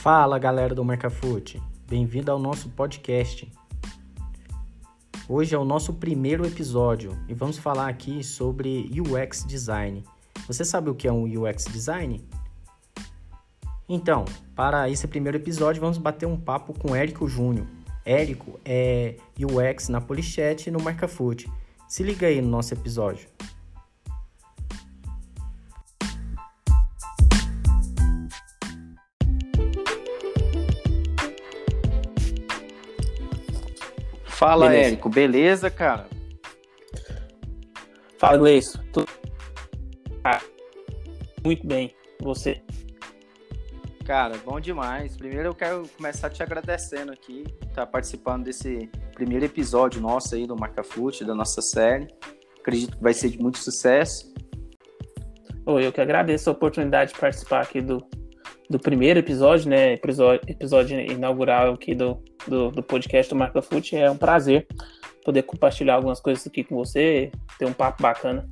Fala galera do Marcafoot, bem-vindo ao nosso podcast. Hoje é o nosso primeiro episódio e vamos falar aqui sobre UX Design. Você sabe o que é um UX Design? Então, para esse primeiro episódio, vamos bater um papo com Érico Júnior. Érico é UX na Polichat e no Marcafoot. Se liga aí no nosso episódio. Fala, beleza. Érico, beleza, cara? Fala, Gleison. Tudo... Ah, muito bem, você? Cara, bom demais. Primeiro eu quero começar te agradecendo aqui, estar tá participando desse primeiro episódio nosso aí do Marca Foot, da nossa série. Acredito que vai ser de muito sucesso. Oi, eu que agradeço a oportunidade de participar aqui do, do primeiro episódio, né? Episódio, episódio inaugural aqui do, do, do podcast do Marca Foot. É um prazer poder compartilhar algumas coisas aqui com você, ter um papo bacana.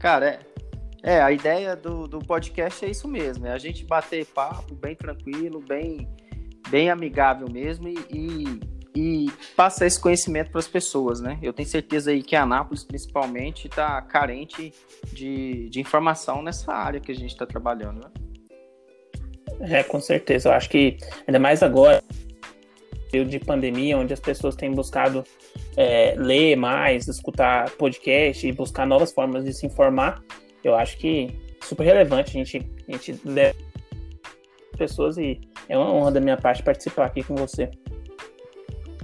Cara, é, é a ideia do, do podcast é isso mesmo, é a gente bater papo bem tranquilo, bem, bem amigável mesmo e, e, e passar esse conhecimento para as pessoas, né? Eu tenho certeza aí que a Anápolis, principalmente, está carente de, de informação nessa área que a gente está trabalhando, né? É, com certeza. Eu acho que, ainda mais agora, período de pandemia, onde as pessoas têm buscado é, ler mais, escutar podcast e buscar novas formas de se informar, eu acho que é super relevante a gente, a gente ler pessoas e é uma honra da minha parte participar aqui com você.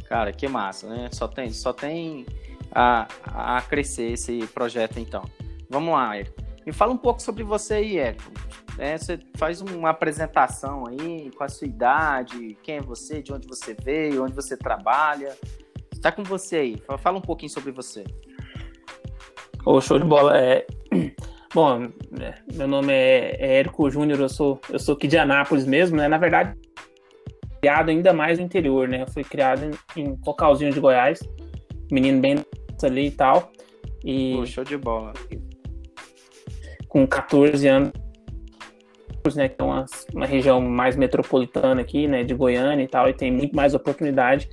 Cara, que massa, né? Só tem, só tem a, a crescer esse projeto, então. Vamos lá, Érico. Me fala um pouco sobre você aí, Érico. É, você faz uma apresentação aí com a sua idade, quem é você, de onde você veio, onde você trabalha. Está com você aí. Fala um pouquinho sobre você. Ô, show de bola. É... Bom, é, meu nome é Érico Júnior, eu sou, eu sou aqui de Anápolis mesmo, né? Na verdade, criado ainda mais no interior, né? Eu fui criado em, em Cocalzinho de Goiás, menino bem ali e tal. E Pô, show de bola. Com 14 anos, né, que é uma, uma região mais metropolitana aqui, né, de Goiânia e tal, e tem muito mais oportunidade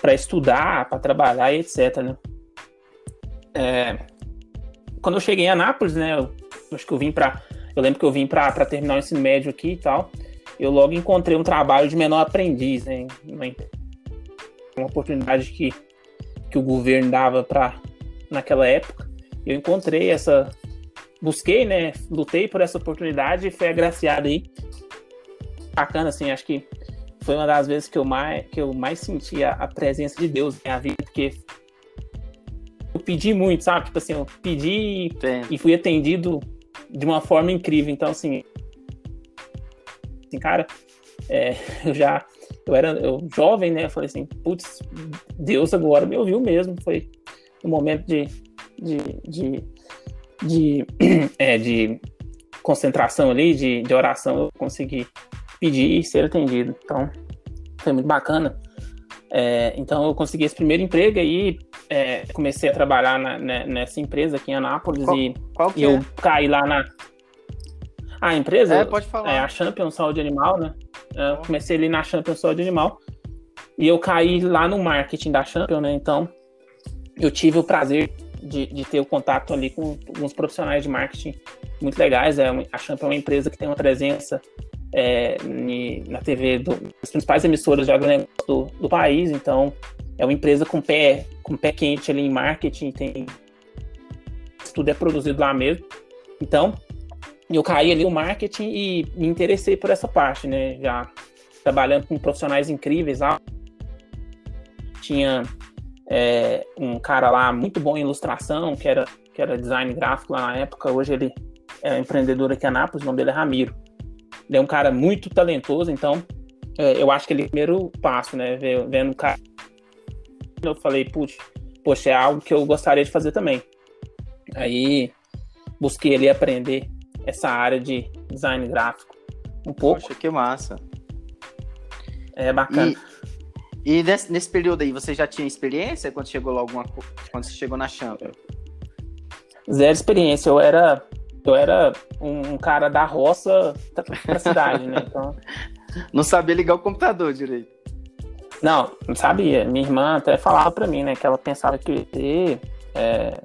para estudar, para trabalhar e etc, né. É, quando eu cheguei em Anápolis, né, eu, acho que eu vim para, eu lembro que eu vim para terminar o ensino médio aqui e tal, eu logo encontrei um trabalho de menor aprendiz, né, uma oportunidade que, que o governo dava para naquela época, eu encontrei essa busquei, né? Lutei por essa oportunidade e fui agraciado aí. Bacana, assim, acho que foi uma das vezes que eu mais, que eu mais senti a, a presença de Deus na minha vida, porque eu pedi muito, sabe? Tipo assim, eu pedi e fui atendido de uma forma incrível. Então, assim, assim cara, é, eu já, eu era eu, jovem, né? Eu falei assim, putz, Deus agora me ouviu mesmo. Foi um momento de, de, de de, é, de concentração ali, de, de oração, eu consegui pedir e ser atendido. Então, foi muito bacana. É, então, eu consegui esse primeiro emprego e é, comecei a trabalhar na, né, nessa empresa aqui em Anápolis qual, e, qual e eu é? caí lá na. A empresa? É, pode falar. É a Champion Saúde Animal, né? Eu comecei ali na Champion Saúde Animal e eu caí lá no marketing da Champion, né? Então, eu tive o prazer de, de ter o contato ali com alguns profissionais de marketing muito legais. É, a Champ é uma empresa que tem uma presença é, na TV do, das principais emissoras de agronegócio do, do país, então é uma empresa com pé, com pé quente ali em marketing, tem tudo é produzido lá mesmo. Então, eu caí ali no marketing e me interessei por essa parte, né? Já trabalhando com profissionais incríveis lá. Tinha é, um cara lá muito bom em ilustração, que era, que era design gráfico lá na época. Hoje ele é empreendedor aqui em Anápolis, o nome dele é Ramiro. Ele é um cara muito talentoso, então é, eu acho que ele é o primeiro passo, né? Vendo o cara. Eu falei, putz, poxa, é algo que eu gostaria de fazer também. Aí busquei ali aprender essa área de design gráfico um pouco. Poxa, que massa. É bacana. E... Nesse, nesse, período aí, você já tinha experiência quando chegou lá alguma quando você chegou na Champions? Zero experiência. Eu era eu era um, cara da roça pra cidade, né? Então... Não sabia ligar o computador direito. Não, não sabia. Minha irmã até falava para mim, né, que ela pensava que ia ter é,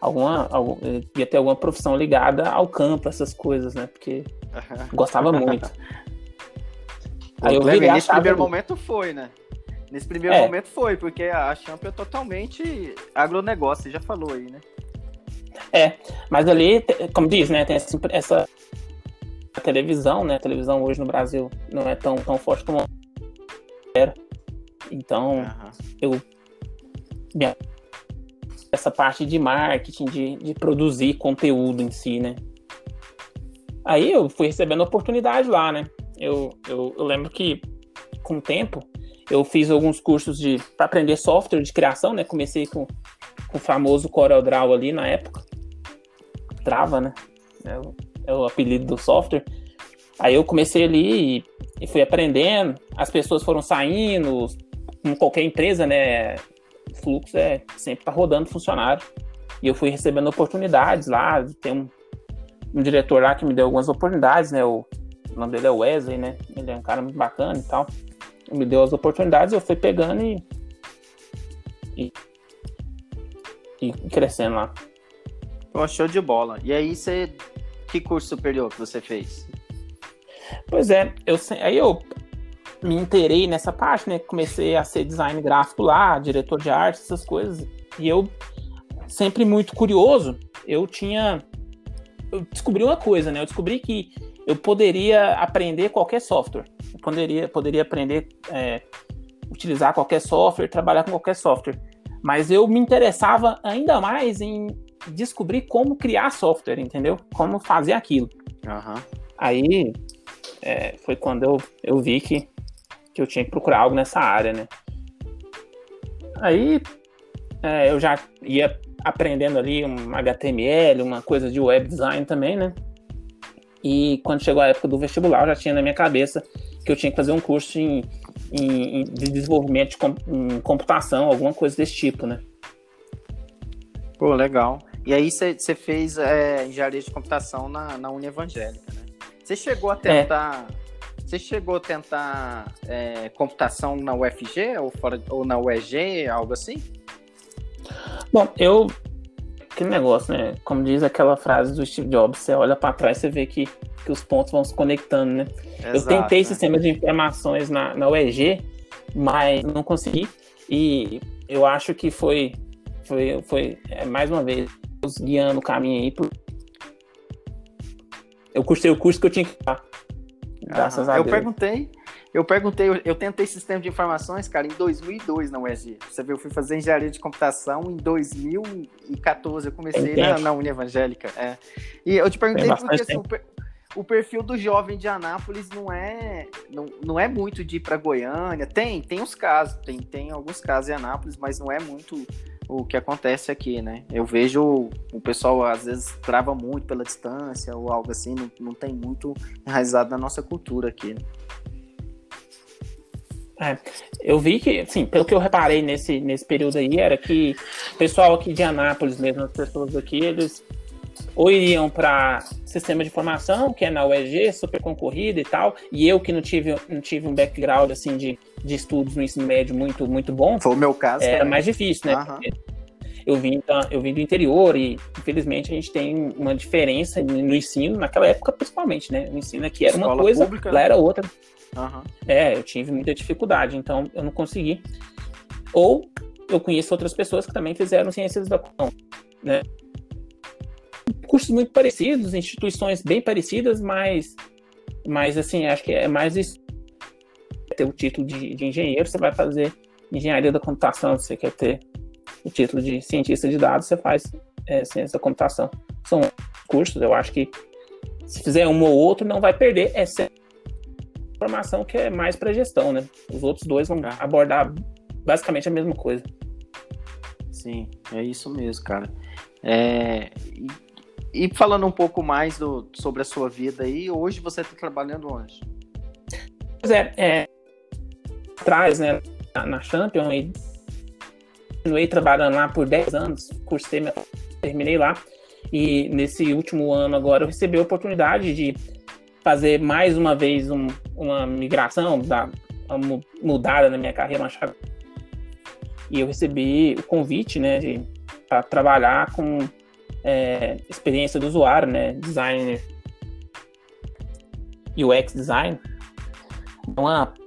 alguma, algum, ia ter alguma profissão ligada ao campo, essas coisas, né? Porque gostava muito. Aí eu vi nesse primeiro momento foi, né? Nesse primeiro é. momento foi, porque a Champion é totalmente agronegócio, você já falou aí, né? É, mas ali, como diz, né, tem essa, essa televisão, né? A televisão hoje no Brasil não é tão, tão forte como era. Então, uhum. eu. Minha, essa parte de marketing, de, de produzir conteúdo em si, né? Aí eu fui recebendo oportunidade lá, né? Eu, eu, eu lembro que, com o tempo, eu fiz alguns cursos de para aprender software de criação, né? Comecei com, com o famoso CorelDRAW ali na época. Trava, né? É o, é o apelido do software. Aí eu comecei ali e, e fui aprendendo. As pessoas foram saindo, como qualquer empresa, né? Fluxo é sempre tá rodando funcionário. E eu fui recebendo oportunidades lá. Tem um, um diretor lá que me deu algumas oportunidades, né? O, o nome dele é Wesley, né? Ele é um cara muito bacana e tal. Me deu as oportunidades, eu fui pegando e, e, e crescendo lá. Pô, show de bola. E aí você. Que curso superior que você fez? Pois é, eu, aí eu me inteirei nessa parte, né? Comecei a ser design gráfico lá, diretor de arte, essas coisas. E eu, sempre muito curioso, eu tinha. Eu descobri uma coisa, né? Eu descobri que eu poderia aprender qualquer software. Eu poderia, poderia aprender, é, utilizar qualquer software, trabalhar com qualquer software. Mas eu me interessava ainda mais em descobrir como criar software, entendeu? Como fazer aquilo. Uhum. Aí é, foi quando eu, eu vi que que eu tinha que procurar algo nessa área, né? Aí é, eu já ia aprendendo ali um HTML, uma coisa de web design também, né? E quando chegou a época do vestibular, eu já tinha na minha cabeça que eu tinha que fazer um curso em, em, em de desenvolvimento de com, em computação, alguma coisa desse tipo, né? Pô, legal. E aí você fez é, engenharia de computação na, na Uni Evangélica, né? Você chegou a é. tentar é. Você chegou a tentar é, computação na UFG ou, fora, ou na UEG, algo assim? Bom, eu. Aquele negócio, né? Como diz aquela frase do Steve Jobs, você olha para trás e vê que, que os pontos vão se conectando, né? Exato, eu tentei né? sistema de informações na, na UEG, mas não consegui. E eu acho que foi, foi, foi é, mais uma vez, guiando o caminho aí. Por... Eu cursei o curso que eu tinha que Graças a eu Deus. Perguntei, eu perguntei, eu, eu, tentei sistema de informações, cara, em 2002 na UEG. Você viu, eu fui fazer engenharia de computação em 2014. Eu comecei na, na Uni Evangélica. É. E eu te perguntei porque assim, o, o, perfil do jovem de Anápolis não é, não, não é muito de ir para Goiânia. Tem, tem uns casos, tem, tem alguns casos em Anápolis, mas não é muito o que acontece aqui, né? Eu vejo o pessoal às vezes trava muito pela distância ou algo assim, não, não tem muito enraizado na nossa cultura aqui. Né? É, eu vi que, assim, pelo que eu reparei nesse, nesse período aí, era que o pessoal aqui de Anápolis mesmo, as pessoas aqui, eles ou iriam para sistema de informação, que é na UEG, super concorrido e tal, e eu que não tive, não tive um background assim de, de estudos no ensino médio muito muito bom. Foi o meu caso. Era também. mais difícil, né? Uhum. Eu vim, eu vim do interior e, infelizmente, a gente tem uma diferença no ensino, naquela época principalmente, né? O ensino aqui era Escola uma coisa, pública, lá era outra. Uhum. É, eu tive muita dificuldade, então eu não consegui. Ou eu conheço outras pessoas que também fizeram ciências da computação, né? cursos muito parecidos, instituições bem parecidas, mas, mas assim, acho que é mais isso. Ter o título de, de engenheiro, você vai fazer engenharia da computação, você quer ter o título de cientista de dados, você faz é, ciência da computação. São cursos, eu acho que se fizer um ou outro, não vai perder essa formação que é mais para gestão, né? Os outros dois vão abordar basicamente a mesma coisa. Sim, é isso mesmo, cara. É, e falando um pouco mais do, sobre a sua vida aí, hoje você está trabalhando onde? Pois é, é atrás, né, na, na Champion, e continuei trabalhando lá por 10 anos, cursei, terminei lá, E nesse último ano agora eu recebi a oportunidade de fazer mais uma vez um, uma migração, da, uma mudada na minha carreira, uma chave. E eu recebi o convite, né, para trabalhar com é, experiência do usuário, né, designer UX design,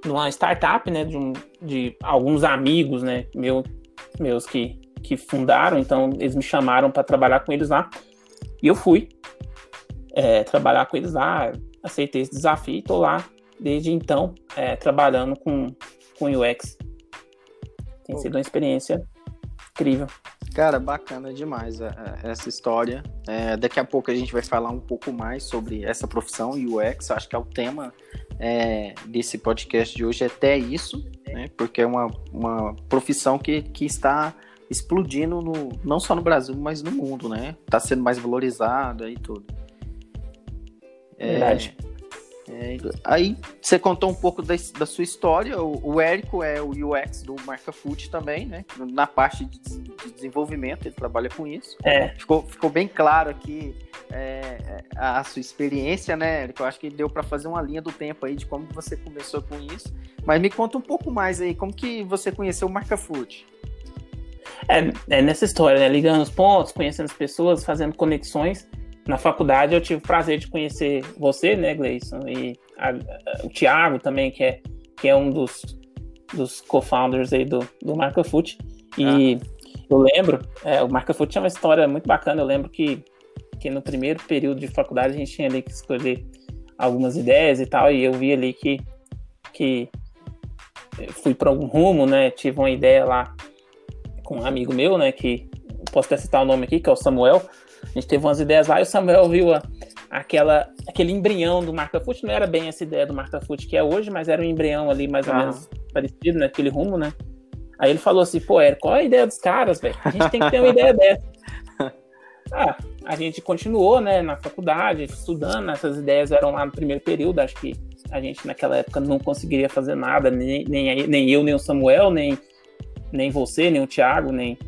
numa, startup, né, de, um, de alguns amigos, né, meu, meus que, que fundaram, então eles me chamaram para trabalhar com eles lá. E eu fui é, trabalhar com eles lá, aceitei esse desafio e estou lá desde então é, trabalhando com, com UX. Tem sido uma experiência incrível. Cara, bacana demais é, é, essa história. É, daqui a pouco a gente vai falar um pouco mais sobre essa profissão UX. Acho que é o tema é, desse podcast de hoje é até isso, né? Porque é uma, uma profissão que, que está explodindo no, não só no Brasil, mas no mundo, né? Está sendo mais valorizada e tudo. É, Verdade. É, aí você contou um pouco da, da sua história. O, o, Érico é o UX do Marca Food também, né? Na parte de, de, desenvolvimento, ele trabalha com isso. É. Ficou, ficou bem claro aqui é, a, a sua experiência, né, Érico? Eu acho que deu para fazer uma linha do tempo aí de como você começou com isso. Mas me conta um pouco mais aí, como que você conheceu o Marca Food? É, é nessa história, né? Ligando os pontos, conhecendo as pessoas, fazendo conexões na faculdade eu tive o prazer de conhecer você, né, Gleison, e a, a, o Thiago também, que é, que é um dos, dos co-founders aí do, do Marca Foot. E ah. eu lembro, é, o Marca Foot é uma história muito bacana. Eu lembro que, que no primeiro período de faculdade a gente tinha ali que escolher algumas ideias e tal, e eu vi ali que, que fui para algum rumo, né? Tive uma ideia lá com um amigo meu, né? Que posso até citar o nome aqui, que é o Samuel. A gente teve umas ideias lá e o Samuel viu a, aquela, aquele embrião do Marca Foot. Não era bem essa ideia do Marca Foot que é hoje, mas era um embrião ali mais ou ah. menos parecido, naquele né, rumo, né? Aí ele falou assim, pô, Érico, qual é a ideia dos caras, velho? A gente tem que ter uma ideia dessa. Ah, a gente continuou, né, na faculdade, estudando, essas ideias eram lá no primeiro período, acho que a gente naquela época não conseguiria fazer nada, nem, nem, nem eu, nem o Samuel, nem, nem você, nem o Thiago, nem,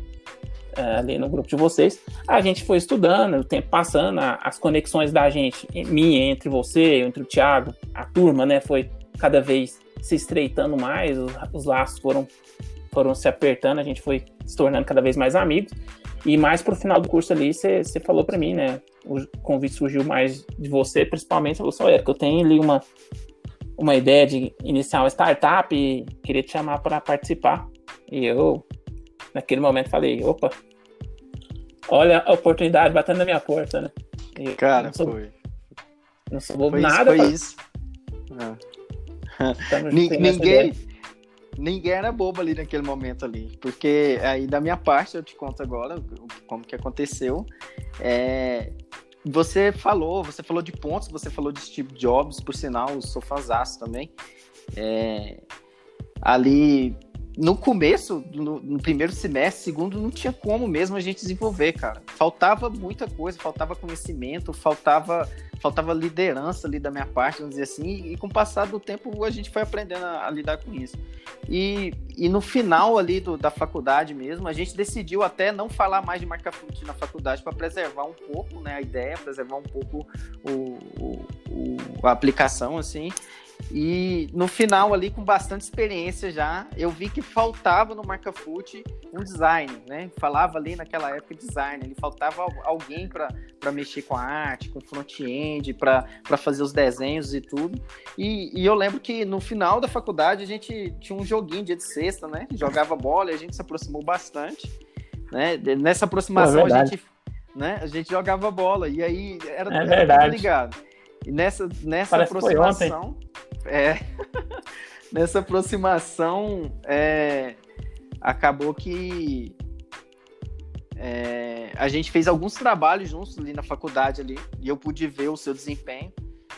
é, ali no grupo de vocês, a gente foi estudando, o tempo passando, as conexões da gente, minha entre você, entre o Thiago, a turma, né, foi cada vez se estreitando mais, os, os laços foram, foram se apertando, a gente foi se tornando cada vez mais amigos. E mais pro final do curso ali, você falou para mim, né? O convite surgiu mais de você, principalmente, você falou, que eu tenho ali uma, uma ideia de iniciar uma startup e queria te chamar para participar. E eu naquele momento falei, opa, olha a oportunidade batendo na minha porta, né? E Cara, não sou, foi. Não sou foi nada. Foi isso. ninguém, ninguém era bobo ali naquele momento ali. Porque aí da minha parte, eu te conto agora como que aconteceu. É, você falou, você falou de pontos, você falou de Steve Jobs, por sinal, o sofazaço também. É, ali no começo, no, no, primeiro semestre, segundo, não tinha como mesmo a gente desenvolver, cara. Faltava muita coisa, faltava conhecimento, faltava, faltava liderança ali da minha parte, vamos dizer assim, e, e com o passar do tempo a gente foi aprendendo a, a lidar com isso. E, e no final ali do, da faculdade mesmo, a gente decidiu até não falar mais de marca fonte na faculdade para preservar um pouco né, a ideia, preservar um pouco o, o, o a aplicação, assim. E no final ali, com bastante experiência já, eu vi que faltava no Marca Foot um design, né? Falava ali naquela época design, ele faltava alguém para mexer com a arte, com front-end, para fazer os desenhos e tudo. E, e, eu lembro que no final da faculdade a gente tinha um joguinho dia de sexta, né? Jogava bola e a gente se aproximou bastante. Né? Nessa aproximação é a gente né? A gente jogava bola e aí era, é era tudo ligado. E nessa, nessa aproximação, é, nessa aproximação, é, acabou que é, a gente fez alguns trabalhos juntos ali na faculdade ali e eu pude ver o seu desempenho.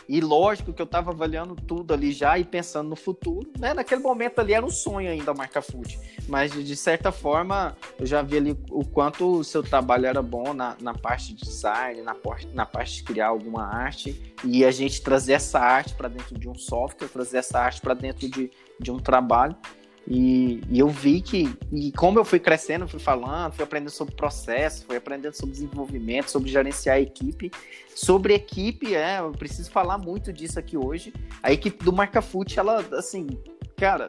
E lógico que eu estava avaliando tudo ali já e pensando no futuro, né? Naquele momento ali era um sonho ainda a marca food, mas de certa forma eu já vi ali o quanto o seu trabalho era bom na, na parte de design, na, na parte de criar alguma arte e a gente trazer essa arte para dentro de um software, trazer essa arte para dentro de, de um trabalho. E, e, eu vi que, e como eu fui crescendo, fui falando, fui aprendendo sobre processo, fui aprendendo sobre desenvolvimento, sobre gerenciar a equipe. Sobre equipe, é, eu preciso falar muito disso aqui hoje. A equipe do Marca Foot, ela, assim, cara,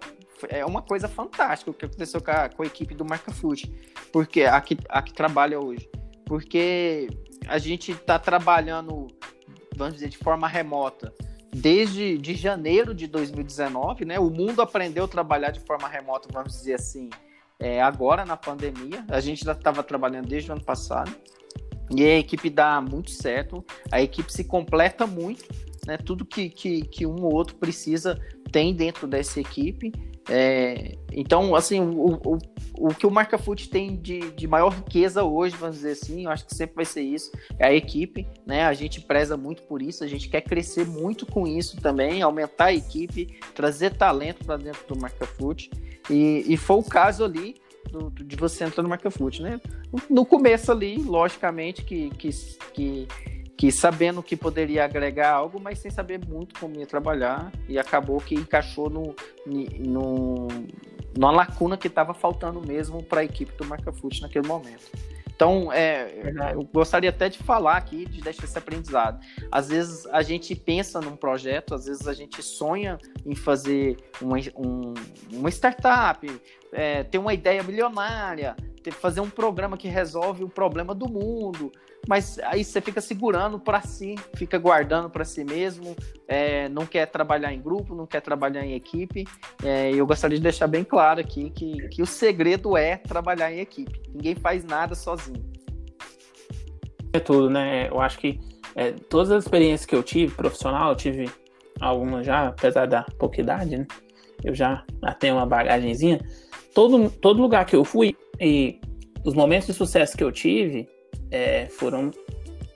é uma coisa fantástica o que aconteceu com a, com a equipe do Marca Foot, porque a que, a que trabalha hoje. Porque a gente está trabalhando, vamos dizer, de forma remota desde de janeiro de 2019, né? O mundo aprendeu a trabalhar de forma remota, vamos dizer assim, é, agora na pandemia. A gente já estava trabalhando desde o ano passado. E a equipe dá muito certo, a equipe se completa muito, né? Tudo que, que, que um ou outro precisa tem dentro dessa equipe. É, então, assim, o, o, o que o Marca Foot tem de, de maior riqueza hoje, vamos dizer assim, eu acho que sempre vai ser isso, é a equipe, né? A gente preza muito por isso, a gente quer crescer muito com isso também, aumentar a equipe, trazer talento para dentro do Marca Foot. E, e foi o caso ali do, de você entrar no Marca Foot, né? No começo ali, logicamente, que, que, que que sabendo que poderia agregar algo, mas sem saber muito como ia trabalhar, e acabou que encaixou no, no, numa lacuna que estava faltando mesmo para a equipe do Marca Foot naquele momento. Então, é, eu gostaria até de falar aqui, de deixar esse aprendizado. Às vezes a gente pensa num projeto, às vezes a gente sonha em fazer uma, um, uma startup, é, ter uma ideia milionária, fazer um programa que resolve o problema do mundo, mas aí você fica segurando para si, fica guardando para si mesmo, é, não quer trabalhar em grupo, não quer trabalhar em equipe. É, eu gostaria de deixar bem claro aqui que, que o segredo é trabalhar em equipe. Ninguém faz nada sozinho. É tudo, né? Eu acho que é, todas as experiências que eu tive profissional, eu tive algumas já, apesar da pouca idade, né? Eu já, tenho uma bagagenzinha. Todo, todo lugar que eu fui e os momentos de sucesso que eu tive, é, foram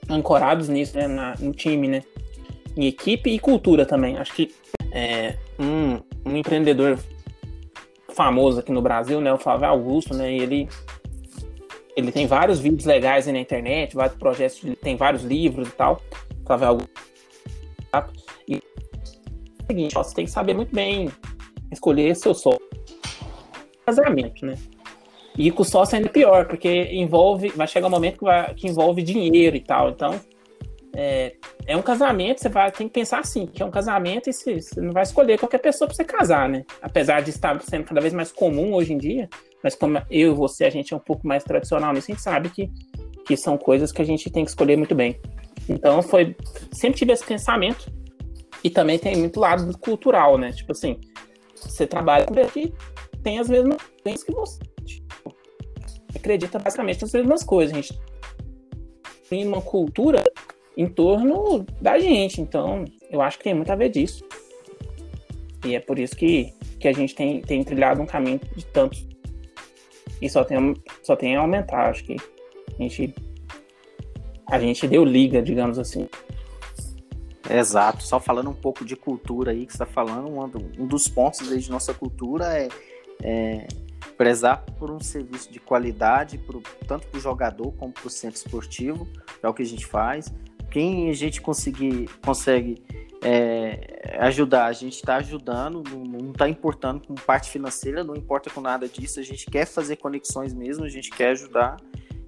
ancorados nisso, né, na, no time, né, em equipe e cultura também. Acho que é, um, um, empreendedor famoso aqui no Brasil, né, o Flávio Augusto, né, ele ele tem vários vídeos legais aí na internet, vários projetos, tem vários livros e tal. Flávio Augusto. E é o seguinte, ó, você tem que saber muito bem escolher seu solo. Casamento, né? E com sócio ainda pior, porque envolve, vai chegar um momento que, vai, que envolve dinheiro e tal. Então, é, é, um casamento, você vai tem que pensar assim, que é um casamento e você, você não vai escolher qualquer pessoa para você casar, né? Apesar de estar sendo cada vez mais comum hoje em dia, mas como eu e você, a gente é um pouco mais tradicional nisso, a gente sabe que, que são coisas que a gente tem que escolher muito bem. Então, foi sempre tive esse pensamento e também tem muito lado cultural, né? Tipo assim, você trabalha com que tem as mesmas coisas que você acredita basicamente nas mesmas coisas. A gente tem uma cultura em torno da gente. Então, eu acho que tem muito a ver disso. E é por isso que, que a gente tem, tem trilhado um caminho de tantos. E só tem, só tem a aumentar. Acho que a gente, a gente deu liga, digamos assim. Exato. Só falando um pouco de cultura aí que você está falando, um, dos pontos de nossa cultura é, é prezar por um serviço de qualidade, pro, tanto para o jogador como para o centro esportivo, é o que a gente faz. Quem a gente conseguir, consegue é, ajudar, a gente está ajudando, não está importando com parte financeira, não importa com nada disso, a gente quer fazer conexões mesmo, a gente quer ajudar.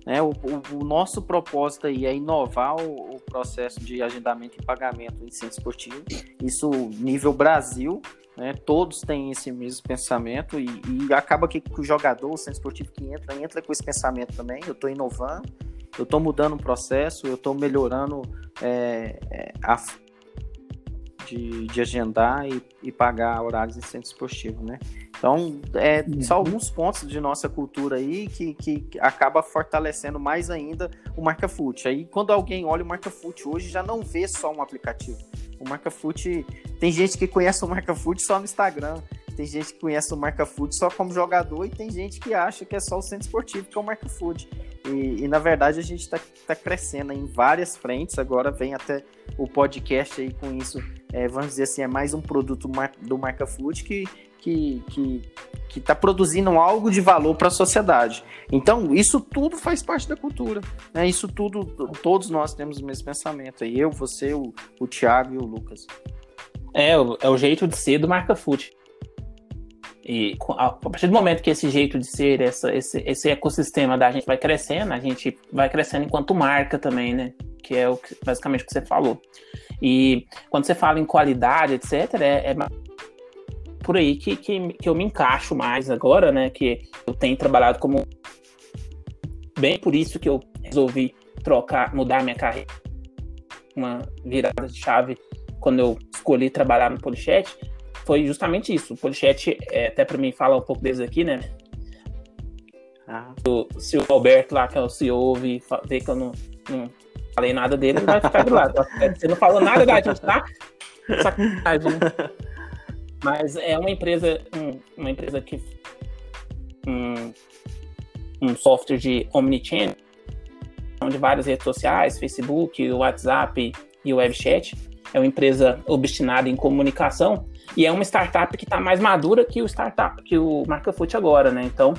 Né? O, o, o nosso propósito aí é inovar o, processo de agendamento e pagamento em centro esportivo, isso nível Brasil, né? Todos têm esse mesmo pensamento e, e acaba que, que, o jogador, o centro esportivo que entra, entra com esse pensamento também. Eu estou inovando, eu estou mudando o processo, eu estou melhorando é, é, a de, de agendar e, e, pagar horários em centro esportivo, né? Então, é só uhum. alguns pontos de nossa cultura aí que, que acaba fortalecendo mais ainda o Marca Foot. Aí, quando alguém olha o Marca Foot hoje, já não vê só um aplicativo o Marca Foot, tem gente que conhece o Marca Foot só no Instagram, tem gente que conhece o Marca Foot só como jogador e tem gente que acha que é só o centro esportivo que é o Marca Foot. E, e na verdade a gente está tá crescendo em várias frentes. Agora vem até o podcast aí com isso. É, vamos dizer assim, é mais um produto do Marca Foot que, que, que, que está produzindo algo de valor para a sociedade. Então, isso tudo faz parte da cultura. Né? Isso tudo, todos nós temos o mesmo pensamento. Eu, você, o, o Thiago e o Lucas. É, é o jeito de ser do Marca Foot. E a partir do momento que esse jeito de ser, essa, esse, esse ecossistema da gente vai crescendo, a gente vai crescendo enquanto marca também, né? Que é o que, basicamente o que você falou. E quando você fala em qualidade, etc., é, é por aí que, que, que eu me encaixo mais agora, né? Que eu tenho trabalhado como. Bem por isso que eu resolvi trocar, mudar minha carreira. Uma virada de chave quando eu escolhi trabalhar no Polichet foi justamente isso. O Polichet, é, até para mim falar um pouco deles aqui, né? Ah. O, se o Alberto lá, que é o CEO, ouvir ver que eu não, não falei nada dele, ele vai ficar de lado. Você não falou nada da gente, tá? Sacanagem. Né? Mas é uma empresa, um, uma empresa que um, um software de omnichannel, de várias redes sociais, Facebook, WhatsApp e WebChat. É uma empresa obstinada em comunicação e é uma startup que está mais madura que o startup, que o Marcafoot agora, né? Então,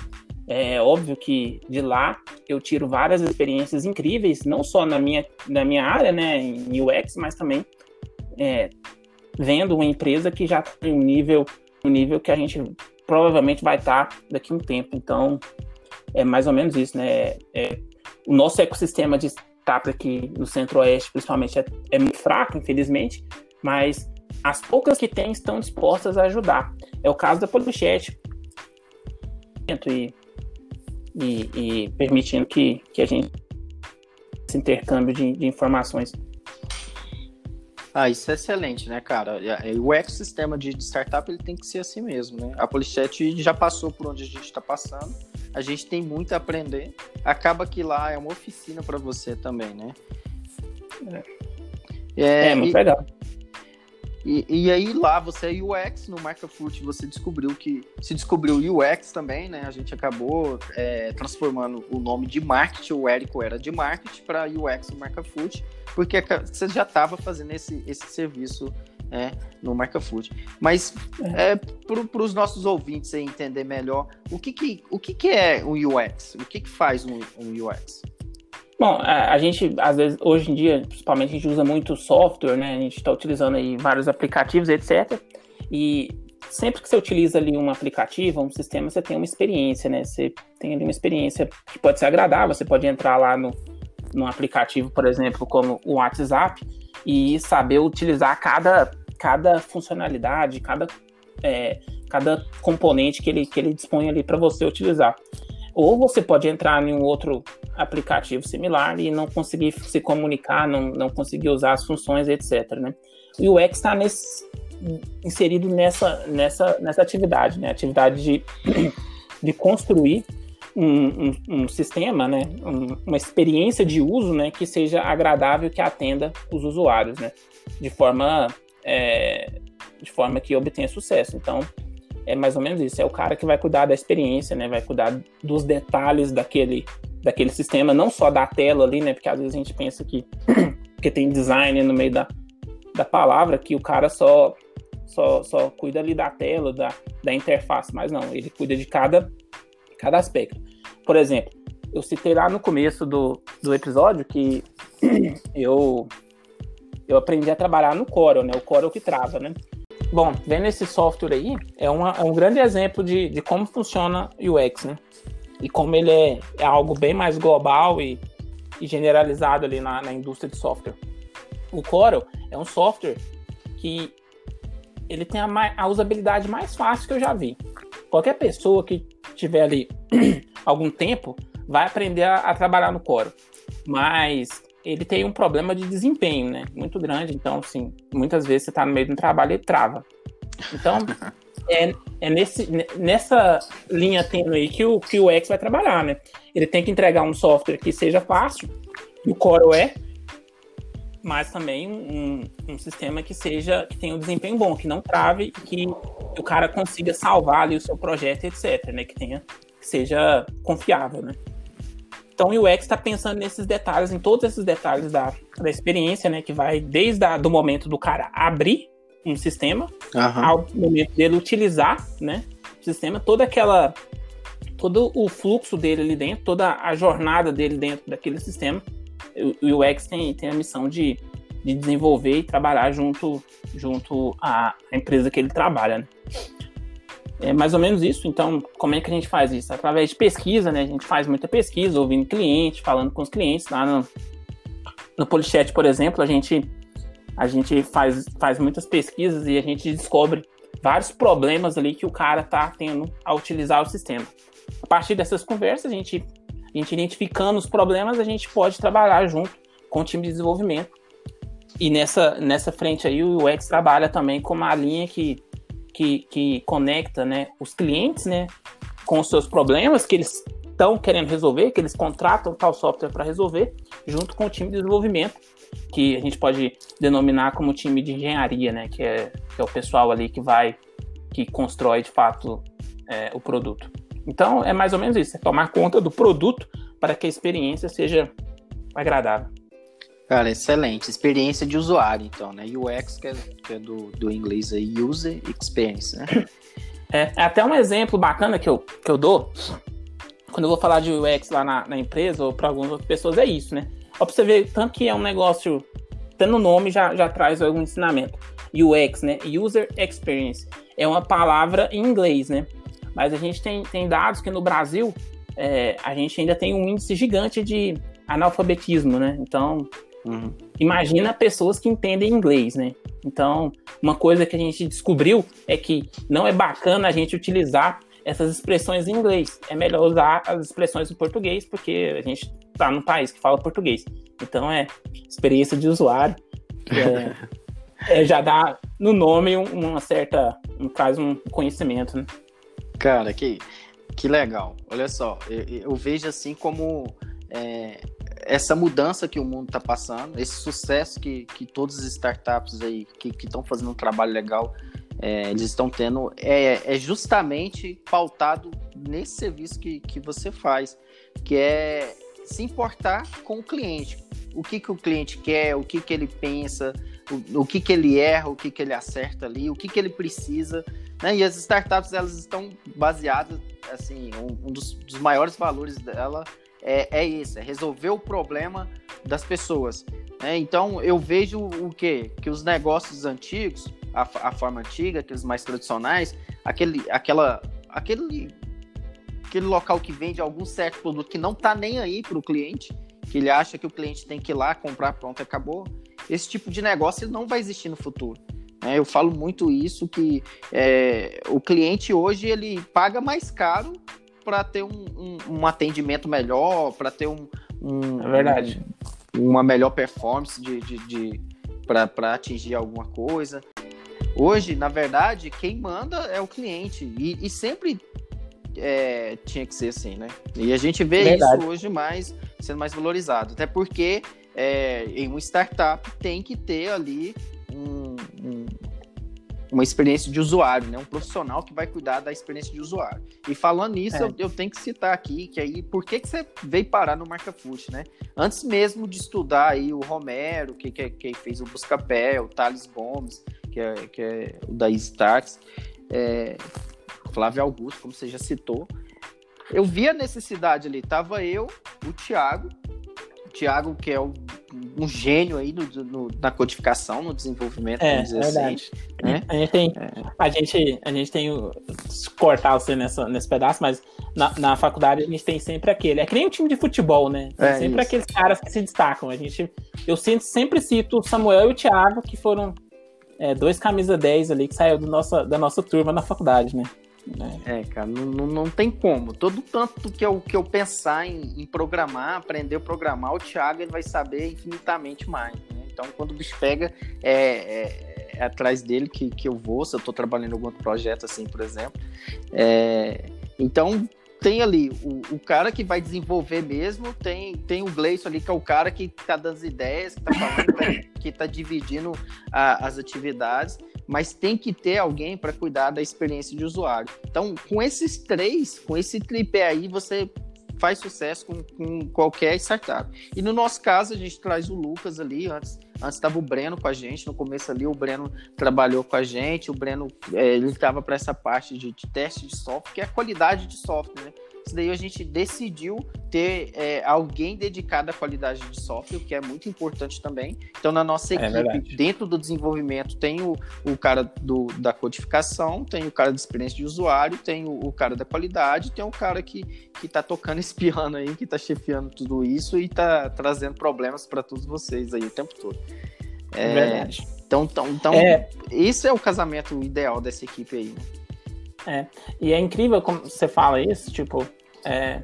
é óbvio que de lá eu tiro várias experiências incríveis, não só na minha, na minha área, né, em UX, mas também é, vendo uma empresa que já tem um nível, um nível que a gente provavelmente vai estar tá daqui a um tempo. Então, é mais ou menos isso, né? É, o nosso ecossistema de startup aqui no Centro-Oeste, principalmente, é, é muito fraco, infelizmente, mas as poucas que tem estão dispostas a ajudar. É o caso da Polichat. E, e, e, permitindo que, que a gente esse intercâmbio de, de informações. Ah, isso é excelente, né, cara? O ecossistema de startup ele tem que ser assim mesmo, né? A Polichat já passou por onde a gente está passando. A gente tem muito a aprender. Acaba que lá é uma oficina para você também, né? É, é, é muito e, legal. E, e aí lá você é UX, no Markafruit você descobriu que se descobriu UX também, né? A gente acabou é, transformando o nome de marketing, o Érico era de marketing, para UX no Markafruit, porque você já estava fazendo esse, esse serviço é, no Markafruit. Mas é, é para os nossos ouvintes entender melhor, o que, que, o que, que é um UX? O que, que faz um, um UX? Bom, a gente, às vezes, hoje em dia, principalmente, a gente usa muito software, né? A gente está utilizando aí vários aplicativos, etc. E sempre que você utiliza ali um aplicativo, um sistema, você tem uma experiência, né? Você tem ali uma experiência que pode ser agradável. Você pode entrar lá no, no aplicativo, por exemplo, como o WhatsApp, e saber utilizar cada, cada funcionalidade, cada, é, cada componente que ele, que ele dispõe ali para você utilizar. Ou você pode entrar em um outro aplicativo similar e não conseguir se comunicar, não, não conseguir usar as funções, etc. Né? E o UX está inserido nessa, nessa, nessa atividade, né? atividade de, de construir um, um, um sistema, né? Um, uma experiência de uso né? que seja agradável, que atenda os usuários, né? de, forma, é, de forma que obtenha sucesso. Então, é mais ou menos isso. É o cara que vai cuidar da experiência, né? Vai cuidar dos detalhes daquele, daquele sistema, não só da tela ali, né? Porque às vezes a gente pensa que, que tem design no meio da, da palavra, que o cara só, só, só cuida ali da tela, da, da interface, mas não, ele cuida de cada, cada aspecto. Por exemplo, eu citei lá no começo do, do episódio que eu, eu aprendi a trabalhar no Corel, né? O Corel que trava, né? Bom, vendo esse software aí, é, uma, é um grande exemplo de, de como funciona o UX, né? E como ele é, é algo bem mais global e, e generalizado ali na, na indústria de software. O Corel é um software que ele tem a, a, usabilidade mais fácil que eu já vi. Qualquer pessoa que tiver ali algum tempo vai aprender a, a, trabalhar no Corel. Mas ele tem um problema de desempenho, né? Muito grande. Então, assim, muitas vezes você está no meio de um trabalho e trava. Então, é, é nesse, nessa linha tênue aí que o, que o X vai trabalhar, né? Ele tem que entregar um software que seja fácil, o Corel é, mas também um, um sistema que seja que tenha um desempenho bom, que não trave, que o cara consiga salvar ali o seu projeto, etc, né? Que tenha que seja confiável, né? Então o UX está pensando nesses detalhes, em todos esses detalhes da, da experiência, né? Que vai desde a, do momento do cara abrir um sistema uhum. ao momento dele utilizar, né? O sistema, toda aquela todo o fluxo dele ali dentro, toda a jornada dele dentro daquele sistema. O, o UX tem, tem a missão de, de desenvolver e trabalhar junto, junto à empresa que ele trabalha. Né? É mais ou menos isso. Então, como é que a gente faz isso? Através de pesquisa, né? A gente faz muita pesquisa, ouvindo cliente, falando com os clientes. Lá no, no Polichat, por exemplo, a gente, a gente faz, faz muitas pesquisas e a gente descobre vários problemas ali que o cara tá tendo ao utilizar o sistema. A partir dessas conversas, a gente, a gente identificando os problemas, a gente pode trabalhar junto com o time de desenvolvimento. E nessa, nessa frente aí, o UX trabalha também com uma linha que que, que conecta né, os clientes né, com os seus problemas que eles estão querendo resolver, que eles contratam tal software para resolver, junto com o time de desenvolvimento, que a gente pode denominar como time de engenharia, né, que é, que é o pessoal ali que vai, que constrói de fato é, o produto. Então é mais ou menos isso, é tomar conta do produto para que a experiência seja agradável. Cara, excelente. Experiência de usuário, então, né? UX, que é, que é do, do inglês aí, User Experience, né? É, é, até um exemplo bacana que eu, que eu dou, quando eu vou falar de UX lá na, na empresa ou para algumas outras pessoas, é isso, né? Ó, pra você ver, tanto que é um negócio, tendo nome já, já traz algum ensinamento. UX, né? User Experience. É uma palavra em inglês, né? Mas a gente tem, tem dados que no Brasil é, a gente ainda tem um índice gigante de analfabetismo, né? Então, Uhum. Imagina pessoas que entendem inglês, né? Então, uma coisa que a gente descobriu é que não é bacana a gente utilizar essas expressões em inglês. É melhor usar as expressões em português, porque a gente está num país que fala português. Então, é experiência de usuário. É, é, já dá no nome uma certa. Um, traz um conhecimento, né? Cara, que, que legal. Olha só, eu, eu vejo assim como. É, essa mudança que o mundo está passando, esse sucesso que, que todas as startups aí que estão fazendo um trabalho legal, é, eles estão tendo, é, é justamente pautado nesse serviço que, que você faz, que é se importar com o cliente. O que, que o cliente quer, o que, que ele pensa, o, o que, que ele erra, o que, que ele acerta ali, o que, que ele precisa. Né? E as startups elas estão baseadas, assim, um, um dos, dos maiores valores dela é, é esse, é resolver o problema das pessoas. Né? Então eu vejo o quê? Que os negócios antigos, a, a forma antiga, aqueles mais tradicionais, aquele, aquela, aquele, aquele local que vende algum certo produto que não está nem aí para o cliente, que ele acha que o cliente tem que ir lá comprar, pronto, acabou. Esse tipo de negócio não vai existir no futuro. Né? Eu falo muito isso que é, o cliente hoje ele paga mais caro para ter um, um, um, atendimento melhor, para ter um, um, é verdade. uma melhor performance de, de, de para atingir alguma coisa. Hoje, na verdade, quem manda é o cliente e, e sempre é, tinha que ser assim, né? E a gente vê verdade. isso hoje mais sendo mais valorizado, até porque é, em uma startup tem que ter ali um, um uma experiência de usuário, né? Um profissional que vai cuidar da experiência de usuário. E falando nisso, é. eu, eu, tenho que citar aqui que aí, por que, que você veio parar no Marca Food, né? Antes mesmo de estudar aí o Romero, que, que, que fez o Buscapé, o Thales Gomes, que é, que é o da Starts, é, Flávio Augusto, como você já citou, eu vi a necessidade ali. Tava eu, o Thiago, o Thiago, que é o um gênio aí no, no, na codificação, no desenvolvimento, é, vamos dizer assim, verdade. assim. Né? A gente tem, é. a gente, a gente tem o, cortar você nessa, nesse pedaço, mas na, na faculdade a gente tem sempre aquele. É que nem um time de futebol, né? Tem é sempre isso. aqueles caras que se destacam. A gente, eu sempre, sempre cito o Samuel e o Thiago, que foram é, dois camisa 10 ali que saiu do nossa, da nossa turma na faculdade, né? É, cara, não, não, não, tem como. Todo tanto que eu, que eu pensar em, em programar, aprender a programar, o Thiago ele vai saber infinitamente mais. Né? Então, quando o bicho pega, é, é, é, atrás dele que, que eu vou, se eu estou trabalhando em algum projeto, assim, por exemplo. É, então, tem ali o, o, cara que vai desenvolver mesmo, tem, tem o Gleison ali, que é o cara que está dando as ideias, que está falando, que está dividindo a, as atividades mas tem que ter alguém para cuidar da experiência de usuário. Então, com esses três, com esse tripé aí, você faz sucesso com, com, qualquer startup. E no nosso caso, a gente traz o Lucas ali, antes estava o Breno com a gente, no começo ali o Breno trabalhou com a gente, o Breno, é, ele estava para essa parte de, de, teste de software, que é a qualidade de software, né? Isso daí a gente decidiu ter é, alguém dedicado à qualidade de software, que é muito importante também. Então, na nossa É equipe, verdade. dentro do desenvolvimento, tem o, o cara do, da codificação, tem o cara da experiência de usuário, tem o, o cara da qualidade, tem o cara que, que tá tocando esse piano aí, que tá chefiando tudo isso e tá trazendo problemas para todos vocês aí o tempo todo. É, verdade. Então, então, então É, esse é o casamento ideal dessa equipe aí, né? E é incrível como você fala isso, tipo, é,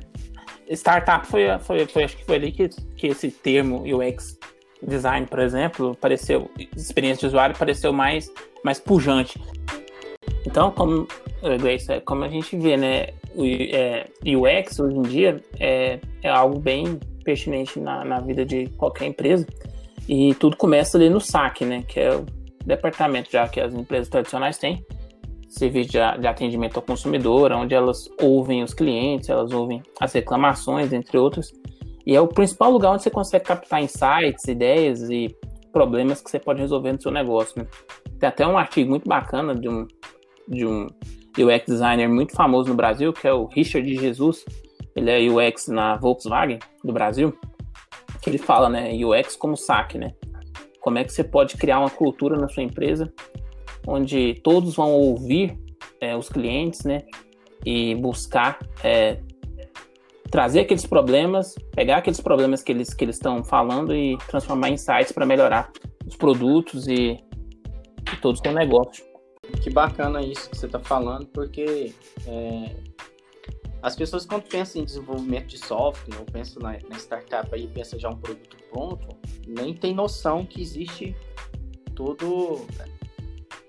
startup foi, foi, foi, acho que foi ali que, que esse termo UX design, por exemplo, pareceu, experiência de usuário pareceu mais, mais pujante. Então, como, eh, é como a gente vê, né, o é, UX hoje em dia é, é algo bem pertinente na, na vida de qualquer empresa e tudo começa ali no SAC, né, que é o departamento já que as empresas tradicionais têm, serviço de, atendimento ao consumidor, onde elas ouvem os clientes, elas ouvem as reclamações, entre outros. E é o principal lugar onde você consegue captar insights, ideias e problemas que você pode resolver no seu negócio. Né? Tem até um artigo muito bacana de um, de um UX designer muito famoso no Brasil, que é o Richard Jesus. Ele é UX na Volkswagen do Brasil, que ele fala, né, UX como saque, né? Como é que você pode criar uma cultura na sua empresa onde todos vão ouvir é, os clientes, né? E buscar é, trazer aqueles problemas, pegar aqueles problemas que eles que eles estão falando e transformar em insights para melhorar os produtos e, e todos os negócios. Que bacana isso que você está falando, porque é, as pessoas quando pensam em desenvolvimento de software, ou pensam na, na startup aí, pensam já um produto pronto, nem tem noção que existe todo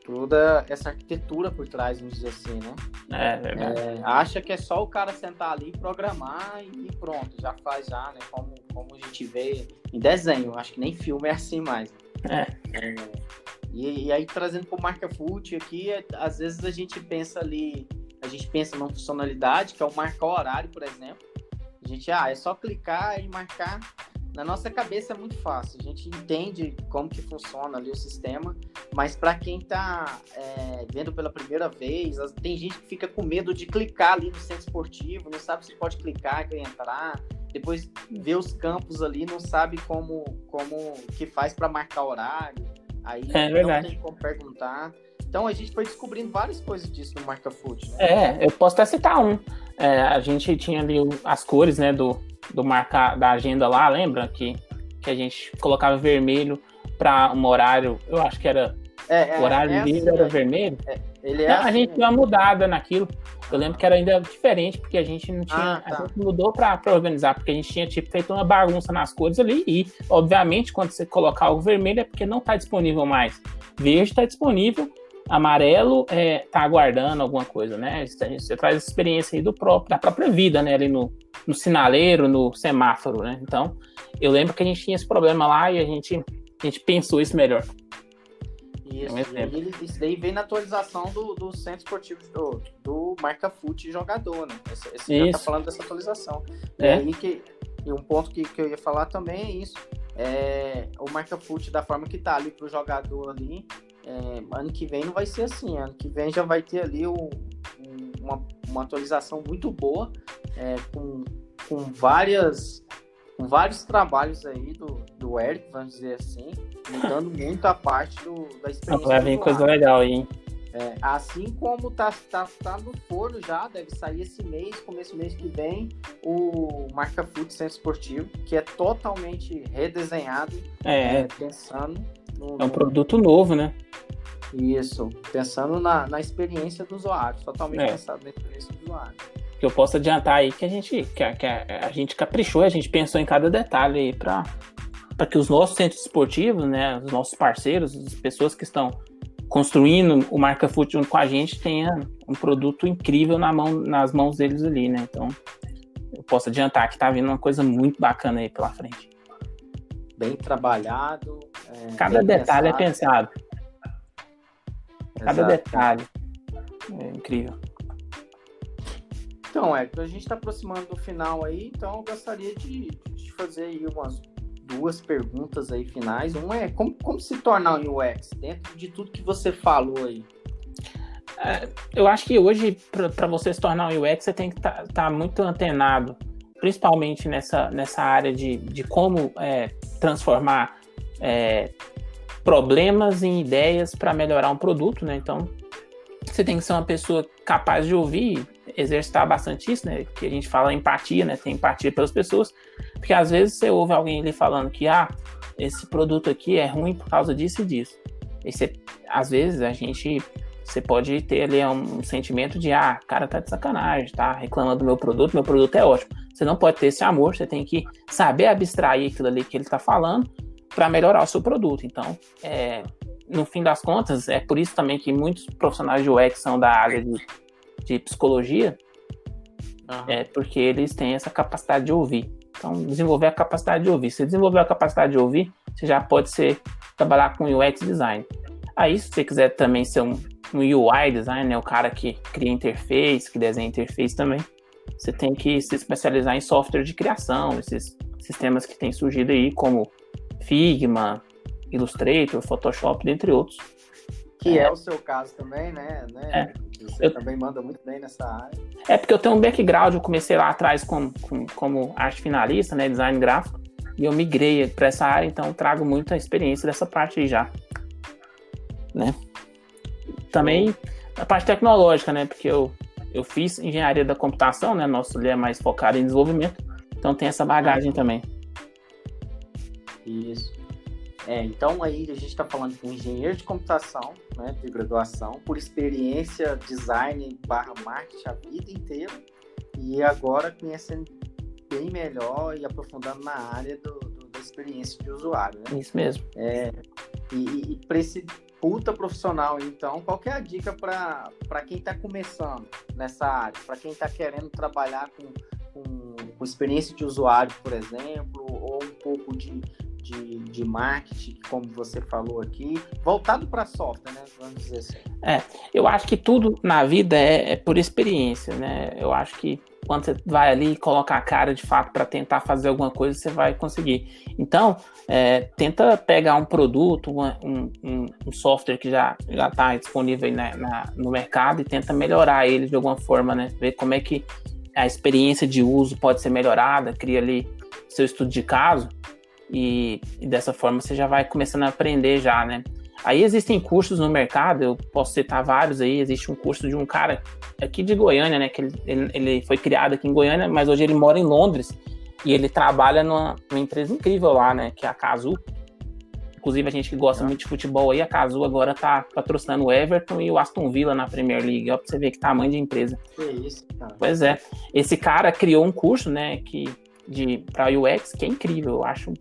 toda essa arquitetura por trás, vamos dizer assim, né? É, verdade. É, acha que é só o cara sentar ali, programar e pronto, já faz já, né? Como, como a gente vê em desenho, acho que nem filme é assim mais. É. É, e, e aí trazendo para marca food aqui, é, às vezes a gente pensa ali, a gente pensa numa funcionalidade que é o marcar horário, por exemplo. A gente, ah, é só clicar e marcar. Na nossa cabeça é muito fácil, a gente entende como que funciona ali o sistema, mas para quem está vendo pela primeira vez, tem gente que fica com medo de clicar ali no centro esportivo, não sabe se pode clicar e entrar, depois vê os campos ali, não sabe como, como que faz para marcar horário, aí É não verdade. tem como perguntar. Então a gente foi descobrindo várias coisas disso no Marca Food, né? É, eu posso até citar um. É, a gente tinha ali as cores, né, do, do marcar da agenda lá, lembra? Que, que a gente colocava vermelho para um horário, eu acho que era É, é, o horário é livre assim, era né? vermelho. Ele é Não, a assim, gente deu uma mudada naquilo. Eu lembro que era ainda diferente, porque a gente não tinha. Ah, tá. A gente mudou para organizar, porque a gente tinha tipo, feito uma bagunça nas cores ali. E, obviamente, quando você colocar algo vermelho é porque não está disponível mais. Verde está disponível, amarelo é, tá aguardando alguma coisa, né? Você traz experiência aí do próprio, da própria vida, né? Ali no, no sinaleiro, no semáforo, né? Então, eu lembro que a gente tinha esse problema lá e a gente, a gente pensou isso melhor. Isso, Um e ele, isso daí vem na atualização do, do centro esportivo do, do Marca Foot jogador, né? Esse, esse já tá falando dessa atualização. E É. aí que e um ponto que, que eu ia falar também é isso. É, o Marca Foot, da forma que tá ali pro jogador ali, é, ano que vem não vai ser assim. Ano que vem já vai ter ali o- um- uma, uma atualização muito boa, é, com, com várias com vários trabalhos aí do, do Eric, vamos dizer assim, mudando muito a parte do, da experiência. Vai vir coisa legal aí, hein? É, assim como tá, tá, tá no forno já, deve sair esse mês, começo do mês que vem, o Marca Foot Centro Esportivo, que é totalmente redesenhado, É, é, pensando no, é um produto novo, né? Isso, pensando na, na experiência do usuário, totalmente É. pensado na experiência do usuário. que eu posso adiantar aí que a gente que a, que a, a gente caprichou, a gente pensou em cada detalhe aí para para que os nossos centros esportivos, né, os nossos parceiros, as pessoas que estão construindo o Marca Foot junto com a gente tenha um produto incrível na mão, nas mãos deles ali, né? Então, eu posso adiantar que tá vindo uma coisa muito bacana aí pela frente. Bem trabalhado. é, Cada bem detalhe é pensado. pensado, cada Exato. detalhe. É incrível. Então, é, a gente está aproximando do final aí, então eu gostaria de, de fazer aí umas duas perguntas aí finais. Uma é como, como se tornar um UX dentro de tudo que você falou aí. É, eu acho que hoje, para você se tornar um UX, você tem que estar tá, tá muito antenado, principalmente nessa, nessa área de, de como é, transformar é, problemas em ideias para melhorar um produto, né? Então, você tem que ser uma pessoa capaz de ouvir, exercitar bastante isso, né? Que a gente fala empatia, né? Tem empatia pelas pessoas, porque às vezes você ouve alguém ali falando que, ah, esse produto aqui é ruim por causa disso e disso. E você, às vezes a gente você pode ter ali um sentimento de, ah, cara tá de sacanagem, tá reclamando do meu produto, meu produto é ótimo. Você não pode ter esse amor, você tem que saber abstrair aquilo ali que ele tá falando para melhorar o seu produto. Então, é, no fim das contas, é por isso também que muitos profissionais de UX são da área de, de psicologia, uhum. é porque eles têm essa capacidade de ouvir. Então, desenvolver a capacidade de ouvir. Se desenvolver a capacidade de ouvir, você já pode ser trabalhar com UX design. Aí, se você quiser também ser um, um UI designer, né, o cara que cria interface, que desenha interface também, você tem que se especializar em software de criação, esses sistemas que têm surgido aí, como Figma, Illustrator, Photoshop, dentre outros. Que é, é o seu caso também, né? né? É. Você eu... também manda muito bem nessa área. É porque eu tenho um background, eu comecei lá atrás com, com, como arte finalista, né? Design gráfico, e eu migrei para essa área, então trago muita experiência dessa parte aí já. Também a parte tecnológica, né? Porque eu, eu fiz engenharia da computação, né? Nosso é mais focado em desenvolvimento, então tem essa bagagem também. Isso. É, então aí a gente está falando com engenheiro de computação, né, de graduação, por experiência, design barra marketing a vida inteira, e agora conhecendo bem melhor e aprofundando na área do, do da experiência de usuário. Né? Isso mesmo. É, e, e para esse puta profissional, então, qual é a dica para quem está começando nessa área, para quem está querendo trabalhar com, com, com experiência de usuário, por exemplo, ou um pouco de de, de marketing, como você falou aqui, voltado para software, né? Vamos dizer assim. É, eu acho que tudo na vida é, é por experiência, né? Eu acho que quando você vai ali colocar a cara de fato para tentar fazer alguma coisa, você vai conseguir. Então, é, tenta pegar um produto, um, um, software que já já está disponível na, na, no mercado e tenta melhorar ele de alguma forma, né? Ver como é que a experiência de uso pode ser melhorada, cria ali seu estudo de caso e, e, dessa forma você já vai começando a aprender já, né? Aí existem cursos no mercado, eu posso citar vários aí, existe um curso de um cara aqui de Goiânia, né, que ele, ele, ele foi criado aqui em Goiânia, mas hoje ele mora em Londres e ele trabalha numa, numa empresa incrível lá, né, que é a Casu. Inclusive a gente que gosta muito de futebol aí, a Casu agora tá patrocinando o Everton e o Aston Villa na Premier League, ó, pra você ver que tamanho de empresa. Que isso, cara. Pois é. Esse cara criou um curso, né, que de para UX que é incrível, eu acho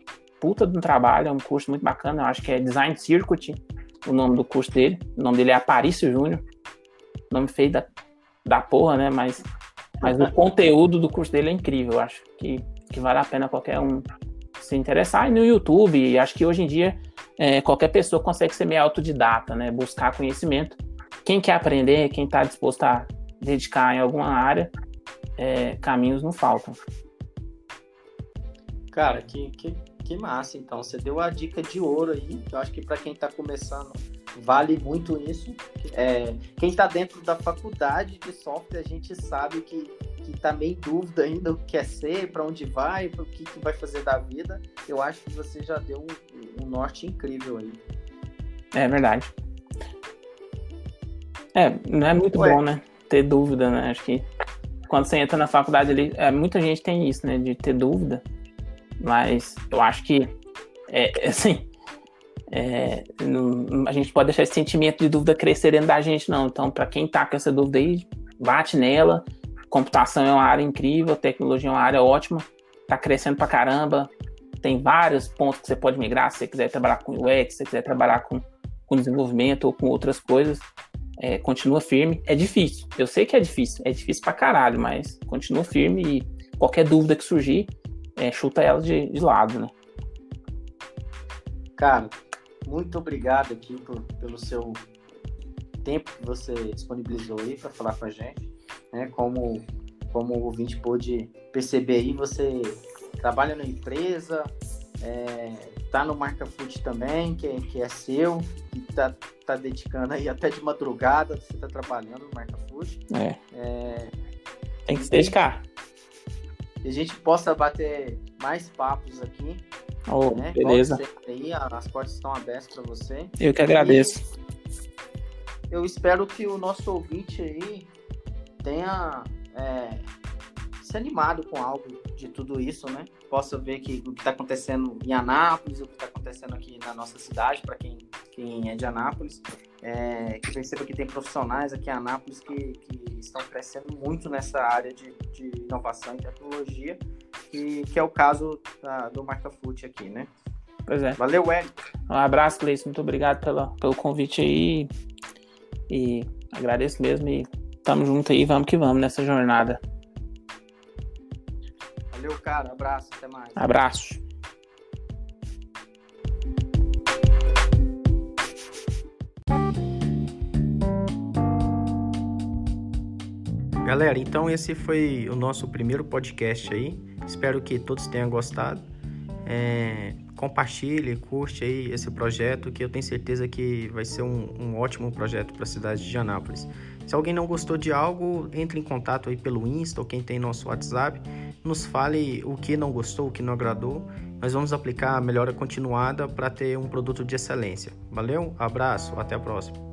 puta de um trabalho, é um curso muito bacana, eu acho que é Design Circuit, o nome do curso dele. O nome dele é Aparício Júnior. Nome feio da, da porra, né? Mas, mas o conteúdo do curso dele é incrível. Eu acho que, que vale a pena qualquer um se interessar. E no YouTube, acho que hoje em dia é, qualquer pessoa consegue ser meio autodidata, né? Buscar conhecimento. Quem quer aprender, quem está disposto a dedicar em alguma área, é, caminhos não faltam. Cara, que, que, que massa, então. Você deu a dica de ouro aí. Eu acho que para quem está começando, vale muito isso. É, quem está dentro da faculdade de software, a gente sabe que que está meio em dúvida ainda o que quer ser, para onde vai, o que, que vai fazer da vida. Eu acho que você já deu um, um norte incrível aí. É verdade. É, não é muito Ué. bom, né? Ter dúvida, né? Acho que quando você entra na faculdade ali, é, muita gente tem isso, né? De ter dúvida. Mas eu acho que, é, assim, é, não, a gente pode deixar esse sentimento de dúvida crescer dentro da gente, não. Então, para quem tá com essa dúvida aí, bate nela. Computação é uma área incrível, tecnologia é uma área ótima, tá crescendo pra caramba. Tem vários pontos que você pode migrar, se você quiser trabalhar com UX, se você quiser trabalhar com, com desenvolvimento ou com outras coisas. É, continua firme. É difícil, eu sei que é difícil, é difícil pra caralho, mas continua firme e qualquer dúvida que surgir, é, chuta ela de, de lado, né? Cara, muito obrigado aqui por, pelo seu tempo que você disponibilizou aí para falar com a gente. Né? Como, como o ouvinte pôde perceber aí, você trabalha na empresa, é, tá no Marca Food também, que, que é seu, que tá, tá dedicando aí até de madrugada, você tá trabalhando no Marca Food. É. É, Tem que se dedicar. E a gente possa bater mais papos aqui, Oh, né? beleza. Aí, as portas estão abertas para você. Eu que agradeço. Eu espero que o nosso ouvinte aí tenha é, se animado com algo de tudo isso, né? Possa ver que o que está acontecendo em Anápolis, o que está acontecendo aqui na nossa cidade, para quem, quem é de Anápolis, é, que perceba que tem profissionais aqui em Anápolis que, que estão crescendo muito nessa área de, de inovação e tecnologia, que, que é o caso da- do Marca Food aqui, né? Pois é. Valeu, Hélio. Um abraço, Gleice. Muito obrigado pela, pelo convite aí. E agradeço mesmo. E tamo junto aí. Vamos que vamos nessa jornada. Valeu, cara. Abraço. Até mais. Abraço. Galera, então esse foi o nosso primeiro podcast aí. Espero que todos tenham gostado. É, compartilhe, curte aí esse projeto que eu tenho certeza que vai ser um, um ótimo projeto para a cidade de Anápolis. Se alguém não gostou de algo, entre em contato aí pelo Insta ou quem tem nosso WhatsApp. Nos fale o que não gostou, o que não agradou. Nós vamos aplicar a melhora continuada para ter um produto de excelência. Valeu, abraço, até a próxima.